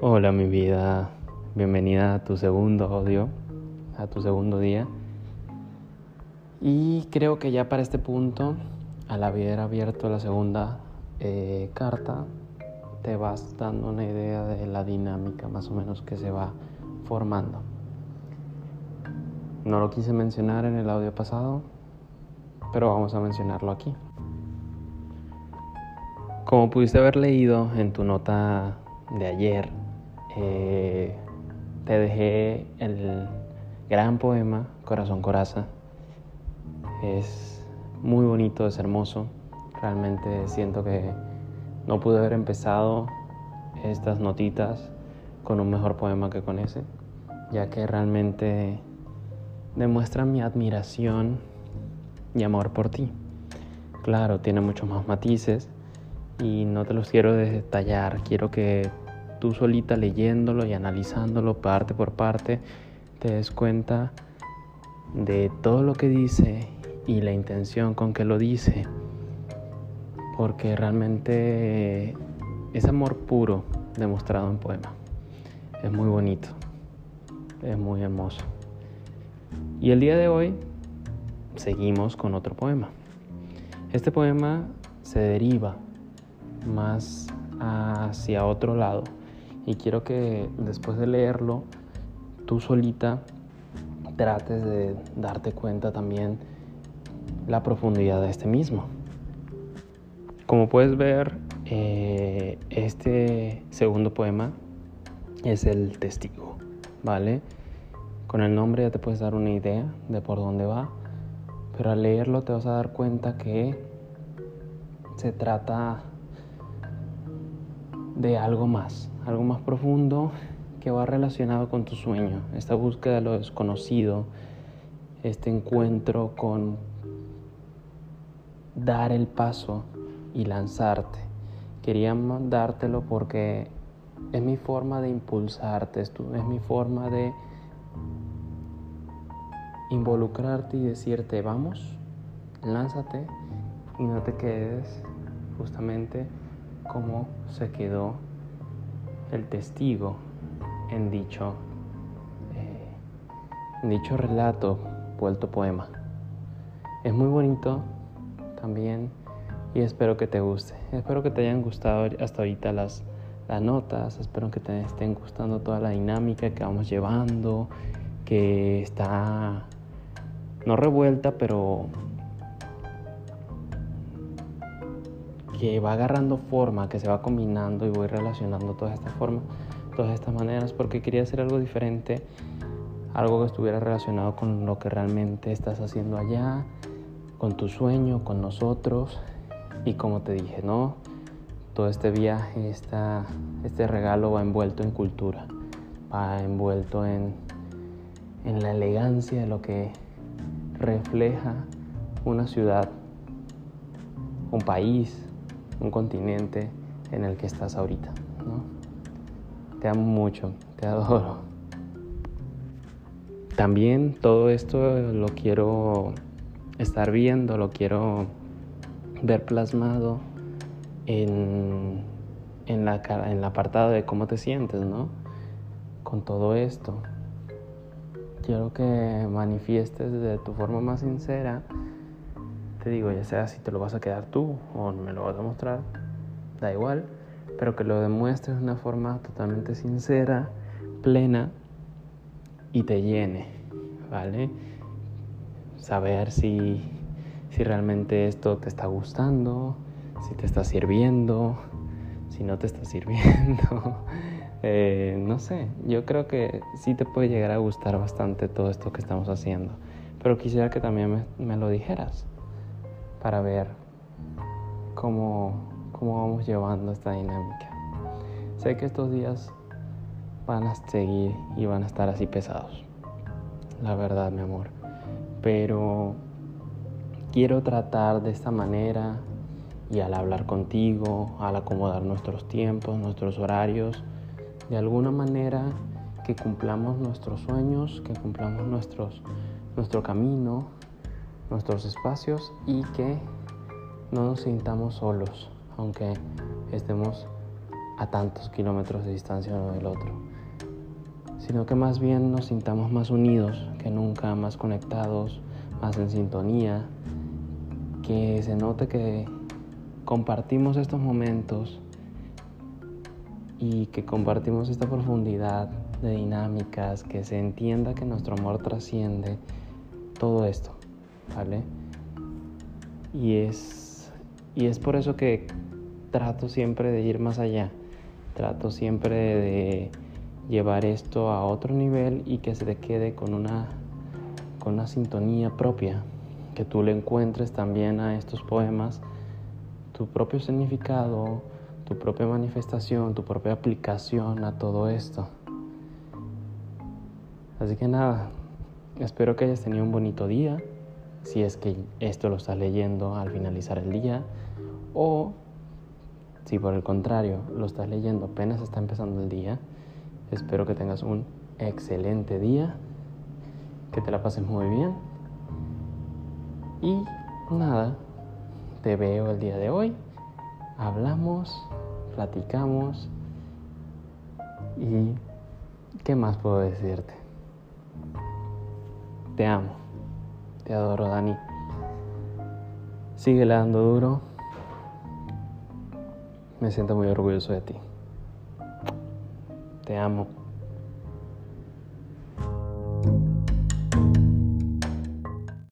Hola mi vida, bienvenida a tu segundo audio, a tu segundo día. Y creo que ya para este punto, al haber abierto la segunda eh, carta, te vas dando una idea de la dinámica más o menos que se va formando. No lo quise mencionar en el audio pasado, pero vamos a mencionarlo aquí. Como pudiste haber leído en tu nota de ayer, eh, te dejé el gran poema Corazón Coraza. Es muy bonito, es hermoso. Realmente siento que no pude haber empezado estas notitas con un mejor poema que con ese, ya que realmente demuestra mi admiración y amor por ti. Claro, tiene muchos más matices y no te los quiero detallar, quiero que tú solita leyéndolo y analizándolo parte por parte, te des cuenta de todo lo que dice y la intención con que lo dice, porque realmente es amor puro demostrado en poema. Es muy bonito, es muy hermoso. Y el día de hoy seguimos con otro poema. Este poema se deriva más hacia otro lado y quiero que después de leerlo, tú solita trates de darte cuenta también la profundidad de este mismo. Como puedes ver, eh, este segundo poema es el testigo, ¿vale? Con el nombre ya te puedes dar una idea de por dónde va, pero al leerlo te vas a dar cuenta que se trata de algo más, algo más profundo que va relacionado con tu sueño, esta búsqueda de lo desconocido, este encuentro con dar el paso y lanzarte. Quería dártelo porque es mi forma de impulsarte, es mi forma de involucrarte y decirte, vamos, lánzate y no te quedes justamente como se quedó el testigo en dicho, eh, en dicho relato vuelto poema. Es muy bonito también y espero que te guste. Espero que te hayan gustado hasta ahorita las, las notas, espero que te estén gustando toda la dinámica que vamos llevando, que está no revuelta, pero que va agarrando forma, que se va combinando y voy relacionando todas estas formas, todas estas maneras, porque quería hacer algo diferente, algo que estuviera relacionado con lo que realmente estás haciendo allá, con tu sueño, con nosotros. Y como te dije, ¿no? Todo este viaje, esta, este regalo va envuelto en cultura, va envuelto en, en la elegancia de lo que refleja una ciudad, un país, un continente en el que estás ahorita. ¿no? Te amo mucho, te adoro. También todo esto lo quiero estar viendo, lo quiero ver plasmado en, en, la, en el apartado de cómo te sientes, ¿no? Con todo esto. Quiero que manifiestes de tu forma más sincera te digo, ya sea si te lo vas a quedar tú o me lo vas a mostrar, da igual, pero que lo demuestres de una forma totalmente sincera, plena y te llene, ¿vale? Saber si, si realmente esto te está gustando, si te está sirviendo, si no te está sirviendo. Eh, no sé, yo creo que sí te puede llegar a gustar bastante todo esto que estamos haciendo, pero quisiera que también me, me lo dijeras para ver cómo, cómo vamos llevando esta dinámica. Sé que estos días van a seguir y van a estar así pesados, la verdad, mi amor. Pero quiero tratar de esta manera y al hablar contigo, al acomodar nuestros tiempos, nuestros horarios, de alguna manera que cumplamos nuestros sueños, que cumplamos nuestro camino, nuestros espacios y que no nos sintamos solos, aunque estemos a tantos kilómetros de distancia uno del otro, sino que más bien nos sintamos más unidos que nunca, más conectados, más en sintonía, que se note que compartimos estos momentos y que compartimos esta profundidad de dinámicas, que se entienda que nuestro amor trasciende todo esto, ¿vale? Y es, y es por eso que trato siempre de ir más allá, trato siempre de llevar esto a otro nivel y que se te quede con una, con una sintonía propia, que tú le encuentres también a estos poemas tu propio significado, tu propia manifestación, tu propia aplicación a todo esto. Así que nada, espero que hayas tenido un bonito día, si es que esto lo estás leyendo al finalizar el día, o si por el contrario lo estás leyendo apenas está empezando el día, espero que tengas un excelente día, que te la pases muy bien y nada, te veo el día de hoy, hablamos, platicamos y ¿qué más puedo decirte? Te amo, te adoro Dani. Sigue dando duro. Me siento muy orgulloso de ti. Te amo.